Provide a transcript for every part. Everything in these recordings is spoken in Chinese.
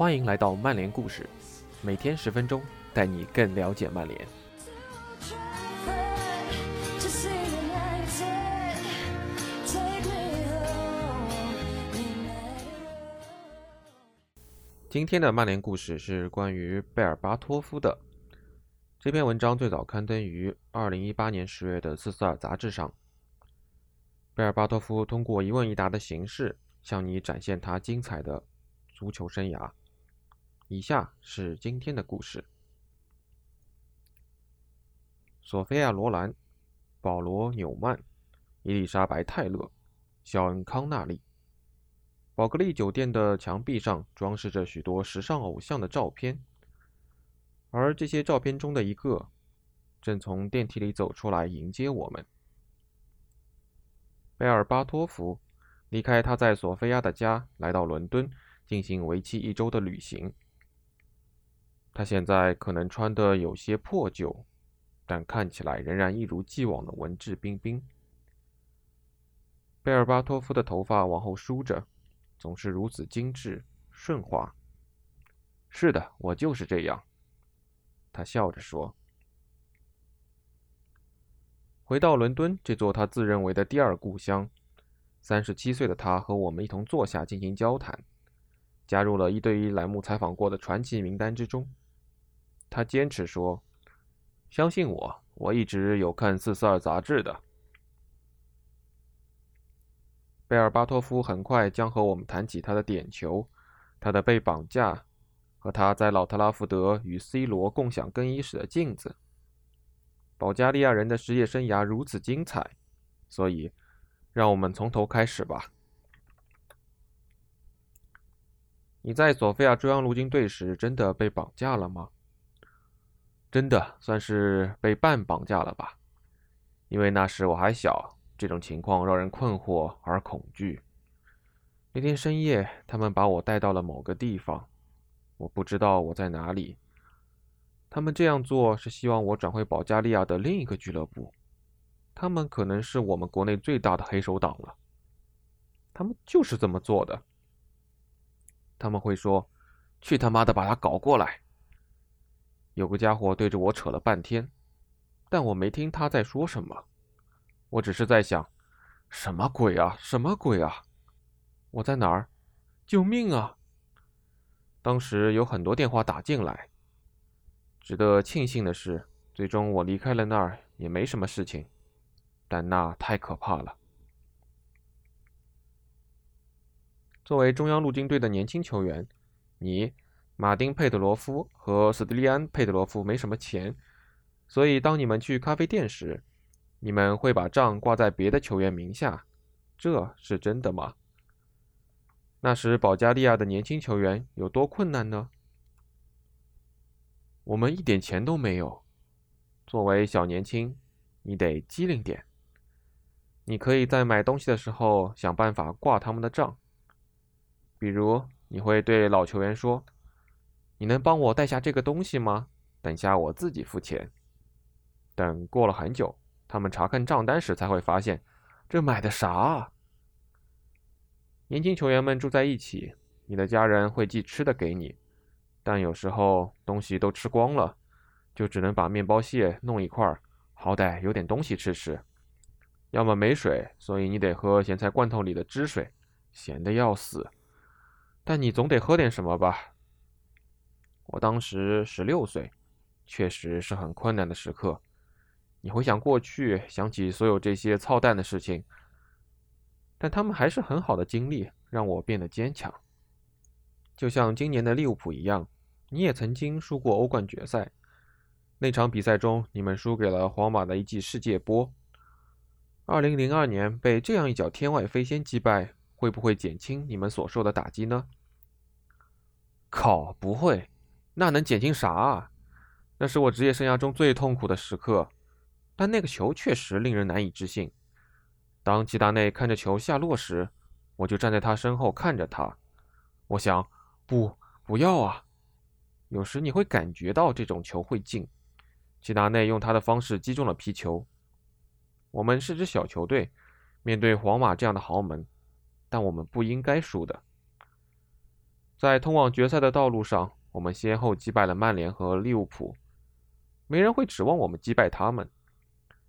欢迎来到曼联故事，每天十分钟，带你更了解曼联。今天的曼联故事是关于贝尔巴托夫的。这篇文章最早刊登于二零一八年十月的《四四二》杂志上。贝尔巴托夫通过一问一答的形式，向你展现他精彩的足球生涯。以下是今天的故事：索菲亚·罗兰、保罗·纽曼、伊丽莎白·泰勒、肖恩·康纳利。宝格丽酒店的墙壁上装饰着许多时尚偶像的照片，而这些照片中的一个正从电梯里走出来迎接我们。贝尔巴托夫离开他在索菲亚的家，来到伦敦进行为期一周的旅行。他现在可能穿得有些破旧，但看起来仍然一如既往的文质彬彬。贝尔巴托夫的头发往后梳着。总是如此精致顺滑。是的，我就是这样。他笑着说。回到伦敦这座他自认为的第二故乡，三十七岁的他和我们一同坐下进行交谈，加入了一对一栏目采访过的传奇名单之中。他坚持说：“相信我，我一直有看四四二杂志的。”贝尔巴托夫很快将和我们谈起他的点球，他的被绑架，和他在老特拉福德与 C 罗共享更衣室的镜子。保加利亚人的职业生涯如此精彩，所以让我们从头开始吧。你在索菲亚中央陆军队时真的被绑架了吗？真的算是被半绑架了吧，因为那时我还小。这种情况让人困惑而恐惧。那天深夜，他们把我带到了某个地方，我不知道我在哪里。他们这样做是希望我转回保加利亚的另一个俱乐部。他们可能是我们国内最大的黑手党了。他们就是这么做的。他们会说：“去他妈的，把他搞过来！”有个家伙对着我扯了半天，但我没听他在说什么。我只是在想，什么鬼啊，什么鬼啊！我在哪儿？救命啊！当时有很多电话打进来。值得庆幸的是，最终我离开了那儿，也没什么事情。但那太可怕了。作为中央陆军队的年轻球员，你、马丁·佩德罗夫和斯蒂利安·佩德罗夫没什么钱，所以当你们去咖啡店时，你们会把账挂在别的球员名下，这是真的吗？那时保加利亚的年轻球员有多困难呢？我们一点钱都没有。作为小年轻，你得机灵点。你可以在买东西的时候想办法挂他们的账。比如，你会对老球员说：“你能帮我带下这个东西吗？等下我自己付钱。”等过了很久。他们查看账单时才会发现，这买的啥？年轻球员们住在一起，你的家人会寄吃的给你，但有时候东西都吃光了，就只能把面包屑弄一块儿，好歹有点东西吃吃。要么没水，所以你得喝咸菜罐头里的汁水，咸的要死。但你总得喝点什么吧？我当时十六岁，确实是很困难的时刻。你回想过去，想起所有这些操蛋的事情，但他们还是很好的经历，让我变得坚强。就像今年的利物浦一样，你也曾经输过欧冠决赛。那场比赛中，你们输给了皇马的一记世界波。二零零二年被这样一脚天外飞仙击败，会不会减轻你们所受的打击呢？靠，不会，那能减轻啥啊？那是我职业生涯中最痛苦的时刻。但那个球确实令人难以置信。当齐达内看着球下落时，我就站在他身后看着他。我想，不，不要啊！有时你会感觉到这种球会进。齐达内用他的方式击中了皮球。我们是支小球队，面对皇马这样的豪门，但我们不应该输的。在通往决赛的道路上，我们先后击败了曼联和利物浦。没人会指望我们击败他们，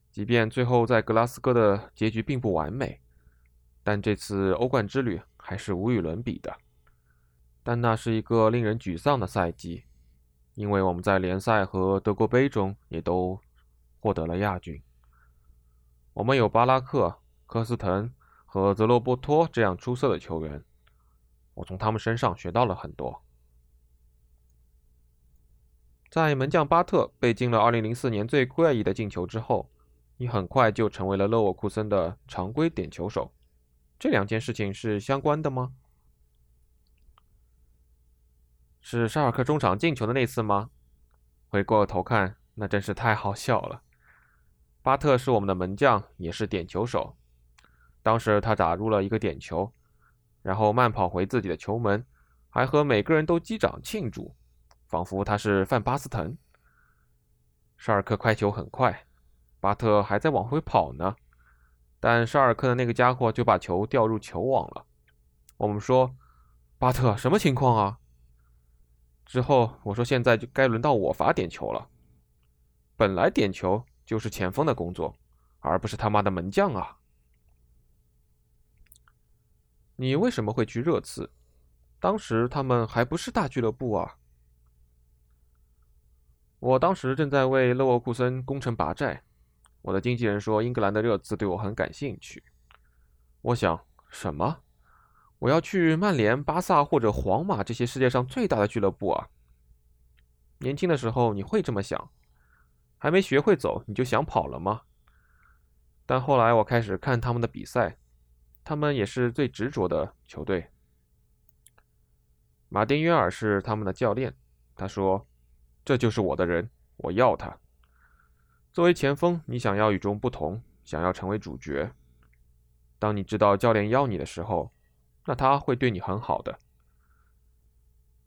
即便最后在格拉斯哥的结局并不完美，但这次欧冠之旅还是无与伦比的。但那是一个令人沮丧的赛季，因为我们在联赛和德国杯中也都获得了亚军。我们有巴拉克、科斯滕和泽罗波托这样出色的球员。我从他们身上学到了很多。在门将巴特被进了2004年最怪异的进球之后，你很快就成为了勒沃库森的常规点球手。这两件事情是相关的吗？是沙尔克中场进球的那次吗？回过头看，那真是太好笑了。巴特是我们的门将，也是点球手。当时他打入了一个点球。然后慢跑回自己的球门，还和每个人都击掌庆祝，仿佛他是范巴斯滕。沙尔克快球很快，巴特还在往回跑呢，但沙尔克的那个家伙就把球掉入球网了。我们说：“巴特，什么情况啊？”之后我说：“现在就该轮到我罚点球了。本来点球就是前锋的工作，而不是他妈的门将啊。”你为什么会去热刺？当时他们还不是大俱乐部啊！我当时正在为勒沃库森攻城拔寨。我的经纪人说，英格兰的热刺对我很感兴趣。我想，什么？我要去曼联、巴萨或者皇马这些世界上最大的俱乐部啊！年轻的时候你会这么想，还没学会走你就想跑了吗？但后来我开始看他们的比赛。他们也是最执着的球队。马丁约尔是他们的教练，他说：“这就是我的人，我要他。作为前锋，你想要与众不同，想要成为主角。当你知道教练要你的时候，那他会对你很好的。”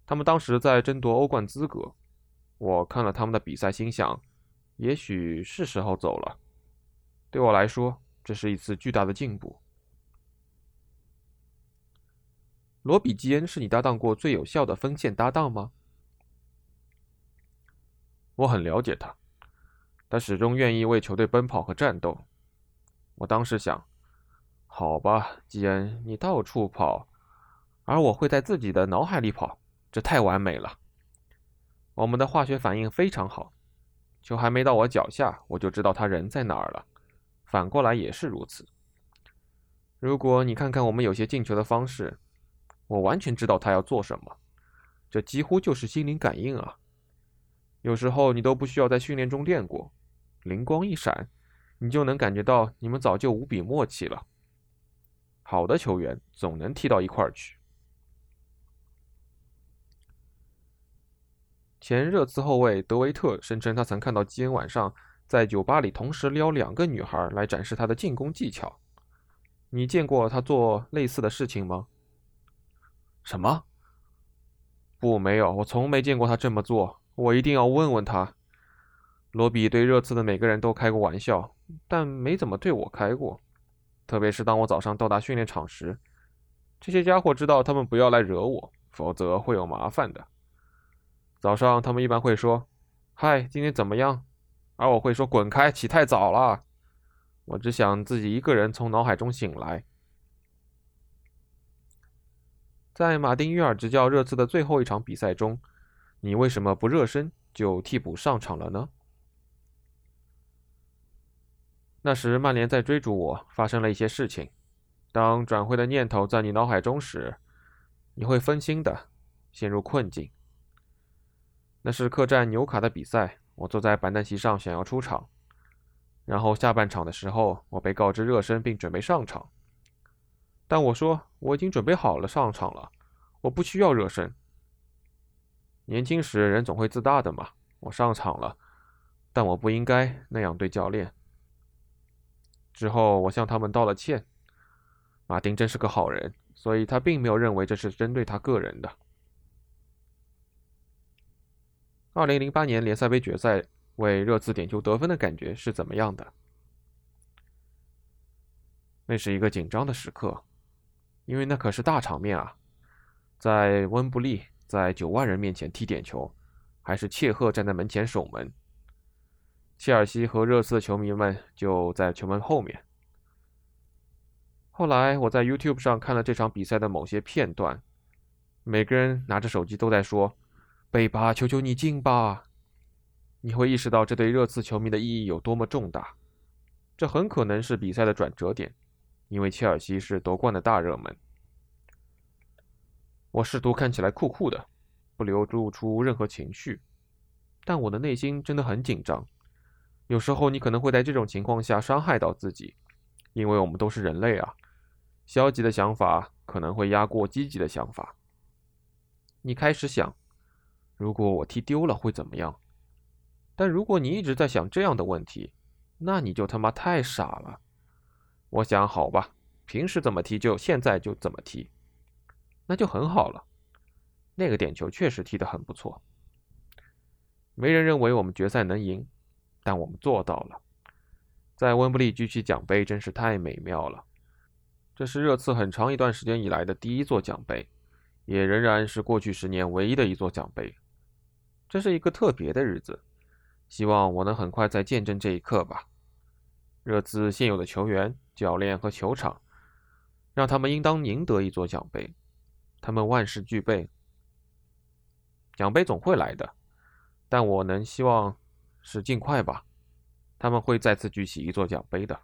他们当时在争夺欧冠资格，我看了他们的比赛，心想：也许是时候走了。对我来说，这是一次巨大的进步。罗比基恩是你搭档过最有效的锋线搭档吗？我很了解他，他始终愿意为球队奔跑和战斗。我当时想，好吧，基恩，你到处跑，而我会在自己的脑海里跑，这太完美了。我们的化学反应非常好，球还没到我脚下，我就知道他人在哪儿了。反过来也是如此。如果你看看我们有些进球的方式。我完全知道他要做什么，这几乎就是心灵感应啊！有时候你都不需要在训练中练过，灵光一闪，你就能感觉到你们早就无比默契了。好的球员总能踢到一块儿去。前热刺后卫德维特声称，他曾看到基恩晚上在酒吧里同时撩两个女孩来展示他的进攻技巧。你见过他做类似的事情吗？什么？不，没有，我从没见过他这么做。我一定要问问他。罗比对热刺的每个人都开过玩笑，但没怎么对我开过。特别是当我早上到达训练场时，这些家伙知道他们不要来惹我，否则会有麻烦的。早上他们一般会说：“嗨，今天怎么样？”而我会说：“滚开，起太早了。”我只想自己一个人从脑海中醒来。在马丁·约尔执教热刺的最后一场比赛中，你为什么不热身就替补上场了呢？那时曼联在追逐我，发生了一些事情。当转会的念头在你脑海中时，你会分心的，陷入困境。那是客战纽卡的比赛，我坐在板凳席上想要出场，然后下半场的时候，我被告知热身并准备上场。但我说我已经准备好了上场了，我不需要热身。年轻时人总会自大的嘛，我上场了，但我不应该那样对教练。之后我向他们道了歉。马丁真是个好人，所以他并没有认为这是针对他个人的。二零零八年联赛杯决赛为热刺点球得分的感觉是怎么样的？那是一个紧张的时刻。因为那可是大场面啊！在温布利，在九万人面前踢点球，还是切赫站在门前守门。切尔西和热刺的球迷们就在球门后面。后来我在 YouTube 上看了这场比赛的某些片段，每个人拿着手机都在说：“贝巴，求求你进吧！”你会意识到这对热刺球迷的意义有多么重大。这很可能是比赛的转折点，因为切尔西是夺冠的大热门。我试图看起来酷酷的，不流露出任何情绪，但我的内心真的很紧张。有时候你可能会在这种情况下伤害到自己，因为我们都是人类啊。消极的想法可能会压过积极的想法。你开始想，如果我踢丢了会怎么样？但如果你一直在想这样的问题，那你就他妈太傻了。我想，好吧，平时怎么踢就现在就怎么踢，那就很好了。那个点球确实踢得很不错。没人认为我们决赛能赢，但我们做到了。在温布利举起奖杯真是太美妙了。这是热刺很长一段时间以来的第一座奖杯，也仍然是过去十年唯一的一座奖杯。这是一个特别的日子。希望我能很快再见证这一刻吧。热刺现有的球员、教练和球场，让他们应当赢得一座奖杯。他们万事俱备，奖杯总会来的。但我能希望是尽快吧。他们会再次举起一座奖杯的。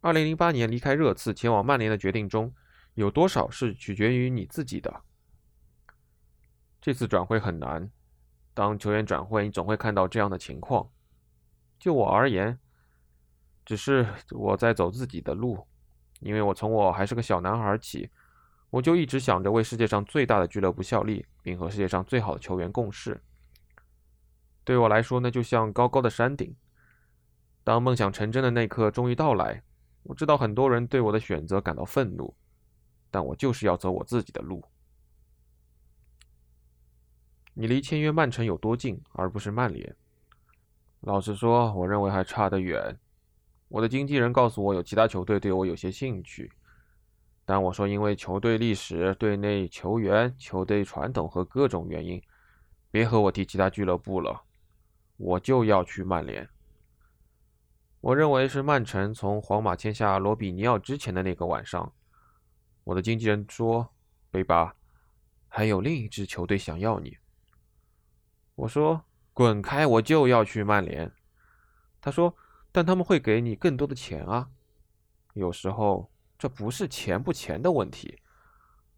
二零零八年离开热刺前往曼联的决定中，有多少是取决于你自己的？这次转会很难。当球员转会，你总会看到这样的情况。就我而言，只是我在走自己的路，因为我从我还是个小男孩起，我就一直想着为世界上最大的俱乐部效力，并和世界上最好的球员共事。对我来说，那就像高高的山顶。当梦想成真的那刻终于到来，我知道很多人对我的选择感到愤怒，但我就是要走我自己的路。你离签约曼城有多近，而不是曼联？老实说，我认为还差得远。我的经纪人告诉我，有其他球队对我有些兴趣，但我说，因为球队历史、队内球员、球队传统和各种原因，别和我提其他俱乐部了，我就要去曼联。我认为是曼城从皇马签下罗比尼奥之前的那个晚上，我的经纪人说：“贝巴，还有另一支球队想要你。”我说：“滚开！我就要去曼联。”他说：“但他们会给你更多的钱啊。”有时候这不是钱不钱的问题。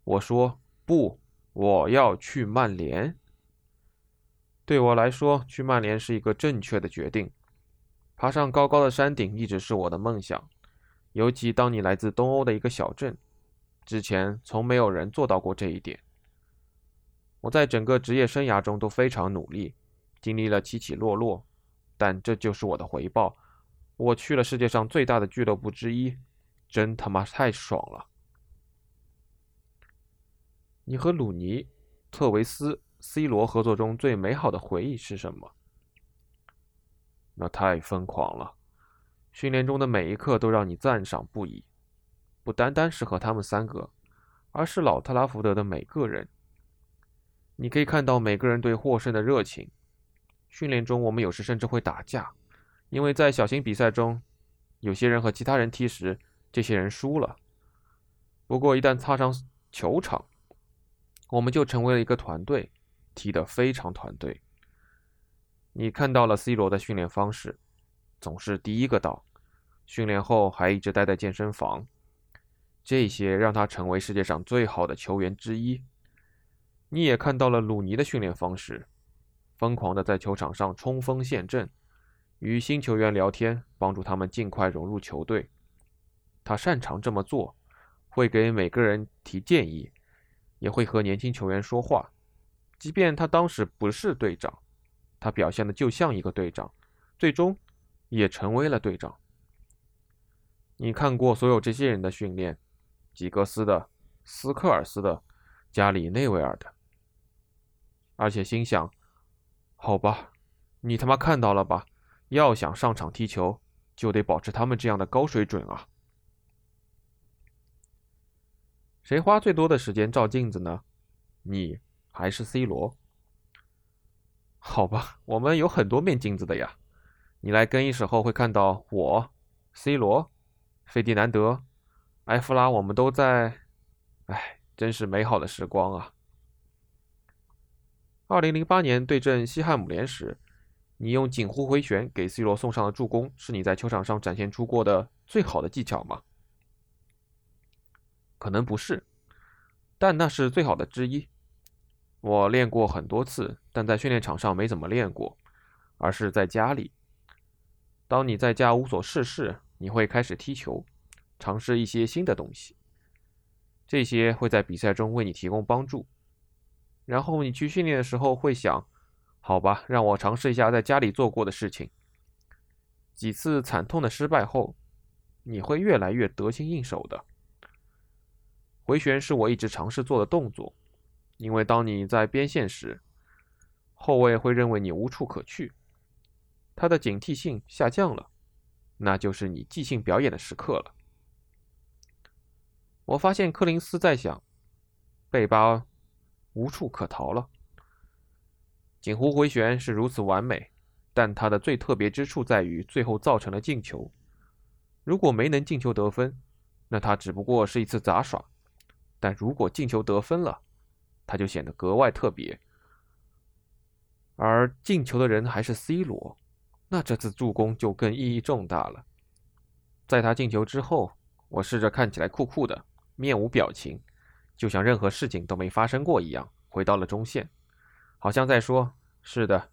我说：“不，我要去曼联。”对我来说，去曼联是一个正确的决定。爬上高高的山顶一直是我的梦想，尤其当你来自东欧的一个小镇，之前从没有人做到过这一点。我在整个职业生涯中都非常努力，经历了起起落落，但这就是我的回报。我去了世界上最大的俱乐部之一，真他妈太爽了！你和鲁尼、特维斯、C 罗合作中最美好的回忆是什么？那太疯狂了！训练中的每一刻都让你赞赏不已，不单单是和他们三个，而是老特拉福德的每个人。你可以看到每个人对获胜的热情。训练中，我们有时甚至会打架，因为在小型比赛中，有些人和其他人踢时，这些人输了。不过，一旦踏上球场，我们就成为了一个团队，踢得非常团队。你看到了 C 罗的训练方式，总是第一个到，训练后还一直待在健身房，这些让他成为世界上最好的球员之一。你也看到了鲁尼的训练方式，疯狂的在球场上冲锋陷阵，与新球员聊天，帮助他们尽快融入球队。他擅长这么做，会给每个人提建议，也会和年轻球员说话。即便他当时不是队长，他表现的就像一个队长，最终也成为了队长。你看过所有这些人的训练，吉格斯的、斯科尔斯的、加里内维尔的。而且心想：“好吧，你他妈看到了吧？要想上场踢球，就得保持他们这样的高水准啊！”谁花最多的时间照镜子呢？你还是 C 罗？好吧，我们有很多面镜子的呀。你来更衣室后会看到我、C 罗、费迪南德、埃弗拉，我们都在。哎，真是美好的时光啊！二零零八年对阵西汉姆联时，你用锦湖回旋给 C 罗送上的助攻，是你在球场上展现出过的最好的技巧吗？可能不是，但那是最好的之一。我练过很多次，但在训练场上没怎么练过，而是在家里。当你在家无所事事，你会开始踢球，尝试一些新的东西。这些会在比赛中为你提供帮助。然后你去训练的时候会想：好吧，让我尝试一下在家里做过的事情。几次惨痛的失败后，你会越来越得心应手的。回旋是我一直尝试做的动作。因为当你在边线时，后卫会认为你无处可去，他的警惕性下降了，那就是你即兴表演的时刻了。我发现柯林斯在想，贝巴无处可逃了。锦湖回旋是如此完美，但它的最特别之处在于最后造成了进球。如果没能进球得分，那它只不过是一次杂耍；但如果进球得分了，他就显得格外特别，而进球的人还是 C 罗，那这次助攻就更意义重大了。在他进球之后，我试着看起来酷酷的，面无表情，就像任何事情都没发生过一样，回到了中线，好像在说：“是的，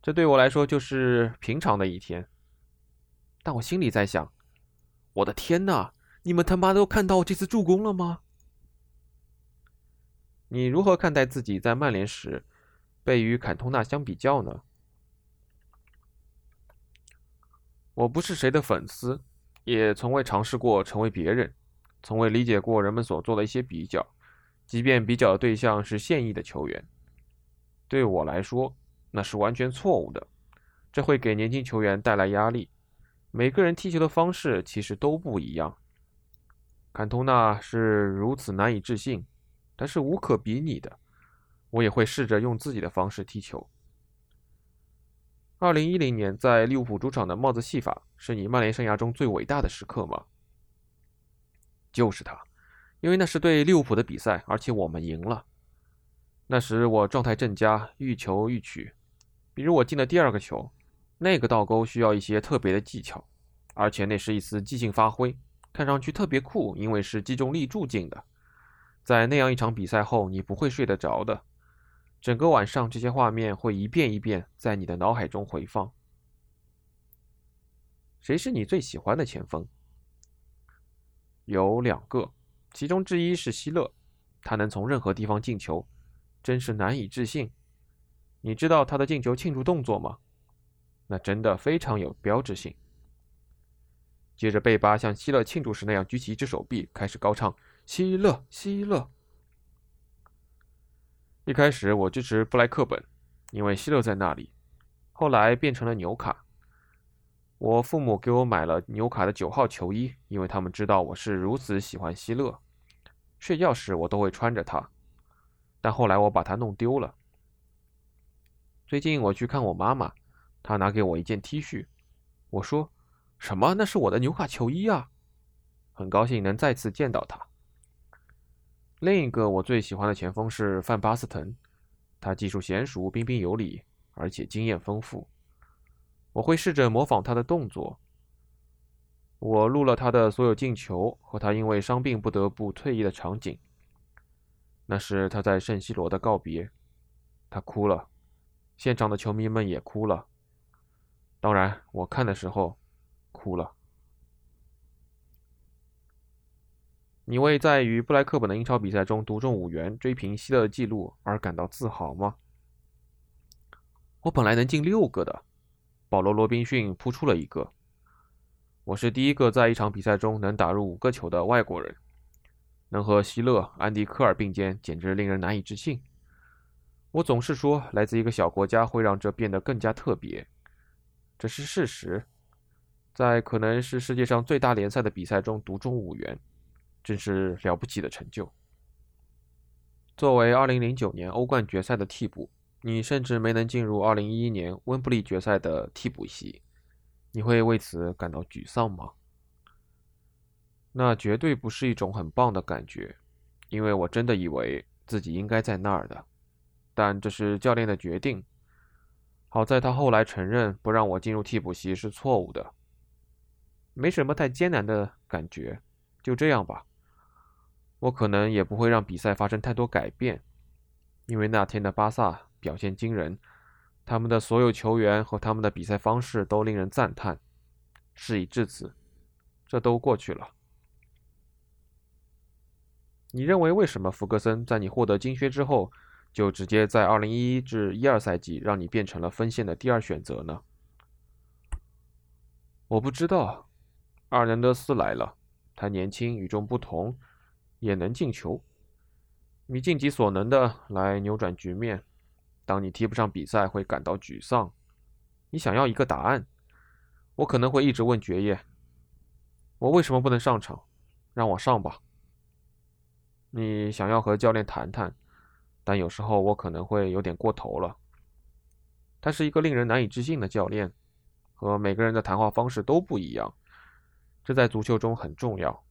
这对我来说就是平常的一天。”但我心里在想：“我的天哪，你们他妈都看到这次助攻了吗？”你如何看待自己在曼联时被与坎通纳相比较呢？我不是谁的粉丝，也从未尝试过成为别人，从未理解过人们所做的一些比较，即便比较的对象是现役的球员。对我来说，那是完全错误的，这会给年轻球员带来压力。每个人踢球的方式其实都不一样。坎通纳是如此难以置信。但是无可比拟的，我也会试着用自己的方式踢球。二零一零年在利物浦主场的帽子戏法，是你曼联生涯中最伟大的时刻吗？就是他，因为那是对利物浦的比赛，而且我们赢了。那时我状态正佳，欲求欲取。比如我进了第二个球，那个倒钩需要一些特别的技巧，而且那是一次即兴发挥，看上去特别酷，因为是击中立柱进的。在那样一场比赛后，你不会睡得着的。整个晚上，这些画面会一遍一遍在你的脑海中回放。谁是你最喜欢的前锋？有两个，其中之一是希勒，他能从任何地方进球，真是难以置信。你知道他的进球庆祝动作吗？那真的非常有标志性。接着，贝巴像希勒庆祝时那样举起一只手臂，开始高唱。希勒，希勒。一开始我支持布莱克本，因为希勒在那里。后来变成了纽卡。我父母给我买了纽卡的九号球衣，因为他们知道我是如此喜欢希勒。睡觉时我都会穿着它。但后来我把它弄丢了。最近我去看我妈妈，她拿给我一件 T 恤。我说：“什么？那是我的纽卡球衣啊！”很高兴能再次见到他。另一个我最喜欢的前锋是范巴斯滕，他技术娴熟、彬彬有礼，而且经验丰富。我会试着模仿他的动作。我录了他的所有进球和他因为伤病不得不退役的场景。那是他在圣西罗的告别，他哭了，现场的球迷们也哭了。当然，我看的时候哭了。你为在与布莱克本的英超比赛中独中五元、追平希勒的纪录而感到自豪吗？我本来能进六个的，保罗·罗宾逊扑出了一个。我是第一个在一场比赛中能打入五个球的外国人，能和希勒、安迪·科尔并肩，简直令人难以置信。我总是说，来自一个小国家会让这变得更加特别，这是事实。在可能是世界上最大联赛的比赛中独中五元。真是了不起的成就。作为2009年欧冠决赛的替补，你甚至没能进入2011年温布利决赛的替补席，你会为此感到沮丧吗？那绝对不是一种很棒的感觉，因为我真的以为自己应该在那儿的。但这是教练的决定。好在他后来承认不让我进入替补席是错误的。没什么太艰难的感觉，就这样吧。我可能也不会让比赛发生太多改变，因为那天的巴萨表现惊人，他们的所有球员和他们的比赛方式都令人赞叹。事已至此，这都过去了。你认为为什么福格森在你获得金靴之后，就直接在2011至12赛季让你变成了锋线的第二选择呢？我不知道。阿尔南德斯来了，他年轻、与众不同，也能进球。你尽己所能的来扭转局面。当你踢不上比赛，会感到沮丧。你想要一个答案。我可能会一直问爵爷：我为什么不能上场？让我上吧。你想要和教练谈谈，但有时候我可能会有点过头了。他是一个令人难以置信的教练，和每个人的谈话方式都不一样。这在足球中很重要，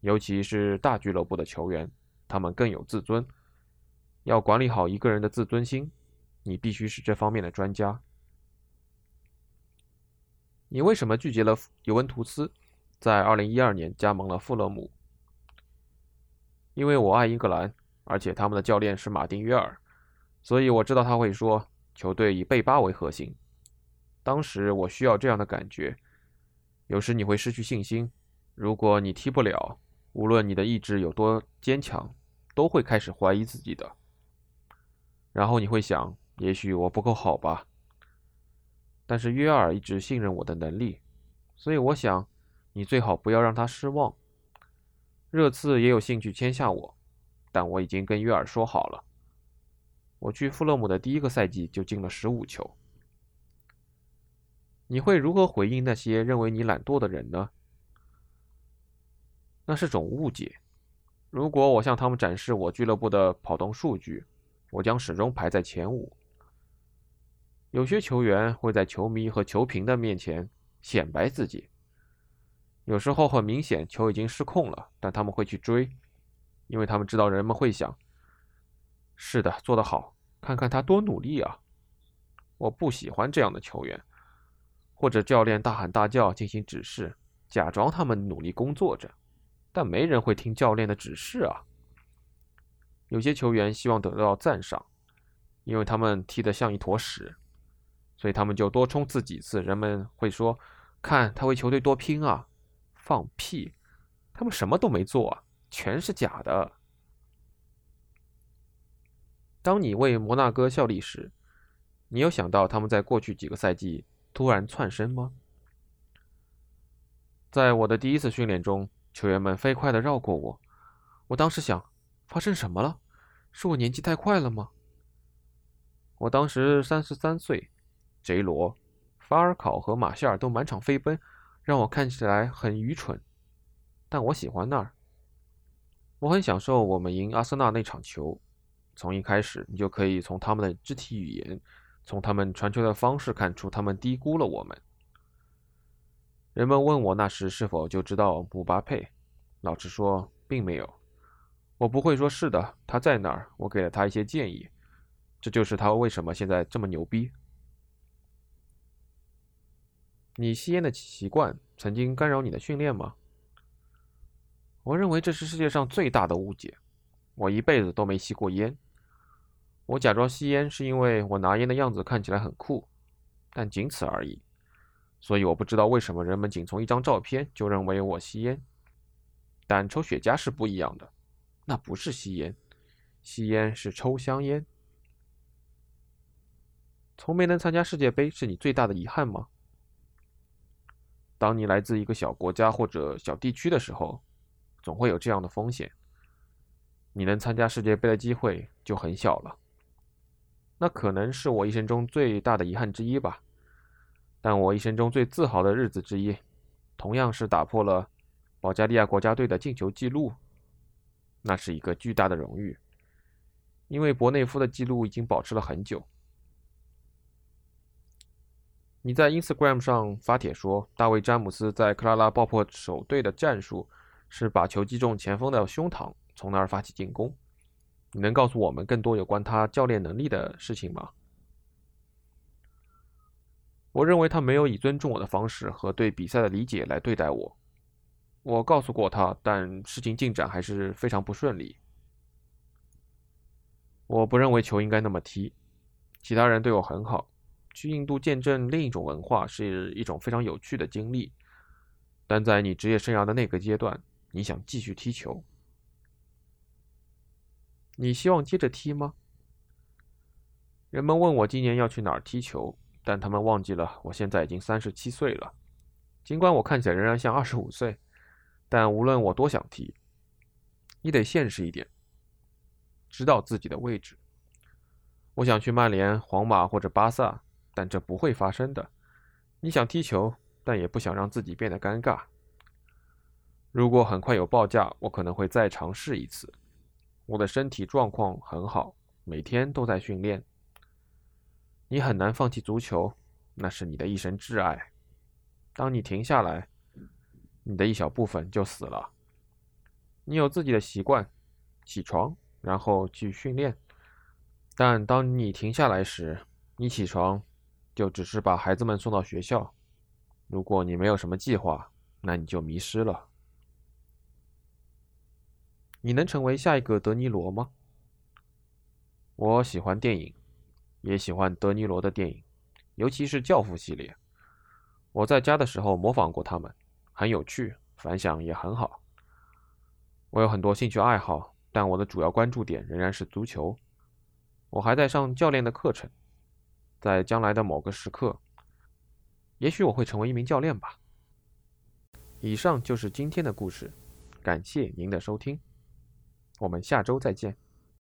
尤其是大俱乐部的球员，他们更有自尊。要管理好一个人的自尊心，你必须是这方面的专家。你为什么拒绝了尤文图斯，在2012年加盟了富勒姆？因为我爱英格兰，而且他们的教练是马丁约尔，所以我知道他会说球队以贝巴为核心。当时我需要这样的感觉。有时你会失去信心，如果你踢不了，无论你的意志有多坚强，都会开始怀疑自己的。然后你会想，也许我不够好吧。但是约尔一直信任我的能力，所以我想，你最好不要让他失望。热刺也有兴趣签下我，但我已经跟约尔说好了。我去富勒姆的第一个赛季就进了十五球。你会如何回应那些认为你懒惰的人呢？那是种误解。如果我向他们展示我俱乐部的跑动数据，我将始终排在前五。有些球员会在球迷和球评的面前显摆自己。有时候很明显，球已经失控了，但他们会去追，因为他们知道人们会想：“是的，做得好，看看他多努力啊！”我不喜欢这样的球员，或者教练大喊大叫进行指示，假装他们努力工作着，但没人会听教练的指示啊。有些球员希望得到赞赏，因为他们踢得像一坨屎，所以他们就多冲刺几次。人们会说：“看他为球队多拼啊！”放屁！他们什么都没做，全是假的。当你为摩纳哥效力时，你有想到他们在过去几个赛季突然窜升吗？在我的第一次训练中，球员们飞快地绕过我。我当时想：发生什么了？是我年纪太快了吗？我当时三十三岁，杰罗、法尔考和马歇尔都满场飞奔。让我看起来很愚蠢，但我喜欢那儿。我很享受我们赢阿森纳那场球。从一开始，你就可以从他们的肢体语言，从他们传球的方式看出他们低估了我们。人们问我那时是否就知道姆巴佩，老实说，并没有。我不会说是的，他在那儿，我给了他一些建议，这就是他为什么现在这么牛逼。你吸烟的习惯曾经干扰你的训练吗？我认为这是世界上最大的误解。我一辈子都没吸过烟。我假装吸烟是因为我拿烟的样子看起来很酷，但仅此而已。所以我不知道为什么人们仅从一张照片就认为我吸烟。但抽雪茄是不一样的，那不是吸烟，吸烟是抽香烟。从没能参加世界杯是你最大的遗憾吗？当你来自一个小国家或者小地区的时候，总会有这样的风险。你能参加世界杯的机会就很小了。那可能是我一生中最大的遗憾之一吧。但我一生中最自豪的日子之一，同样是打破了保加利亚国家队的进球纪录那是一个巨大的荣誉，因为博内夫的记录已经保持了很久。你在 Instagram 上发帖说，大卫·詹姆斯在克拉拉爆破手队的战术是把球击中前锋的胸膛，从那儿发起进攻。你能告诉我们更多有关他教练能力的事情吗？我认为他没有以尊重我的方式和对比赛的理解来对待我。我告诉过他，但事情进展还是非常不顺利。我不认为球应该那么踢。其他人对我很好。去印度见证另一种文化是一种非常有趣的经历，但在你职业生涯的那个阶段，你想继续踢球？你希望接着踢吗？人们问我今年要去哪儿踢球，但他们忘记了我现在已经三十七岁了。尽管我看起来仍然像二十五岁，但无论我多想踢，你得现实一点，知道自己的位置。我想去曼联、皇马或者巴萨。但这不会发生的。你想踢球，但也不想让自己变得尴尬。如果很快有报价，我可能会再尝试一次。我的身体状况很好，每天都在训练。你很难放弃足球，那是你的一生挚爱。当你停下来，你的一小部分就死了。你有自己的习惯，起床然后去训练。但当你停下来时，你起床。就只是把孩子们送到学校。如果你没有什么计划，那你就迷失了。你能成为下一个德尼罗吗？我喜欢电影，也喜欢德尼罗的电影，尤其是《教父》系列。我在家的时候模仿过他们，很有趣，反响也很好。我有很多兴趣爱好，但我的主要关注点仍然是足球。我还在上教练的课程。在将来的某个时刻，也许我会成为一名教练吧。以上就是今天的故事，感谢您的收听，我们下周再见。